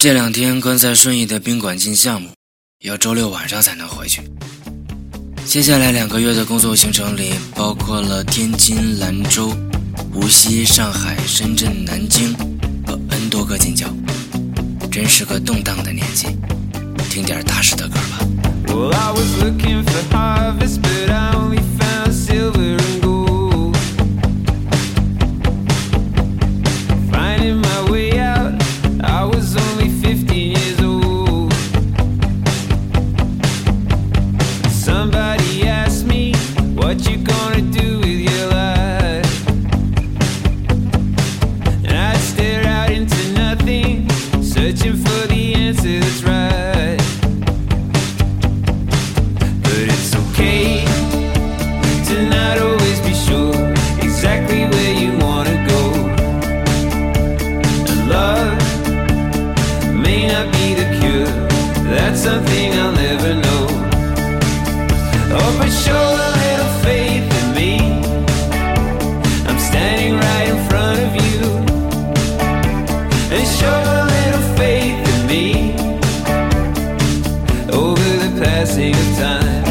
这两天关在顺义的宾馆进项目，要周六晚上才能回去。接下来两个月的工作行程里，包括了天津、兰州、无锡、上海、深圳、南京和 N 多个近郊，真是个动荡的年纪。听点大师的歌吧。searching for the answer that's right. But it's okay to not always be sure exactly where you wanna go. And love may not be the cure, that's something I'll never know. Oh, but sure. over the passing of time.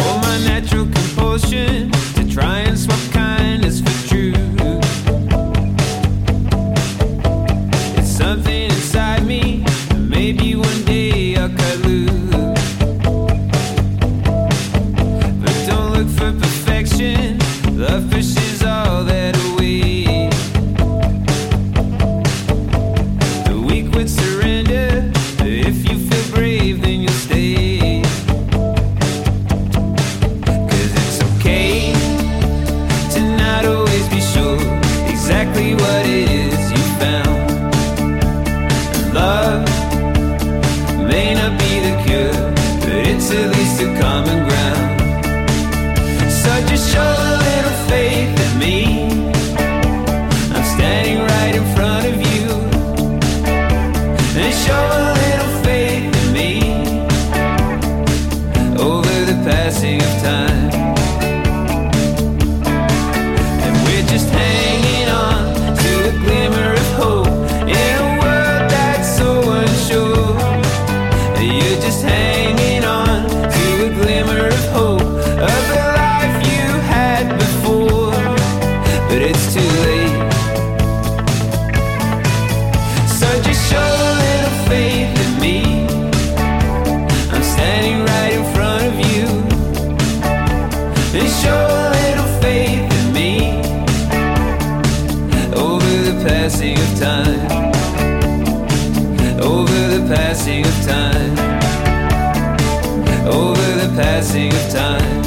All my natural compulsion. love passing of time. Over the passing of time. Over the passing of time.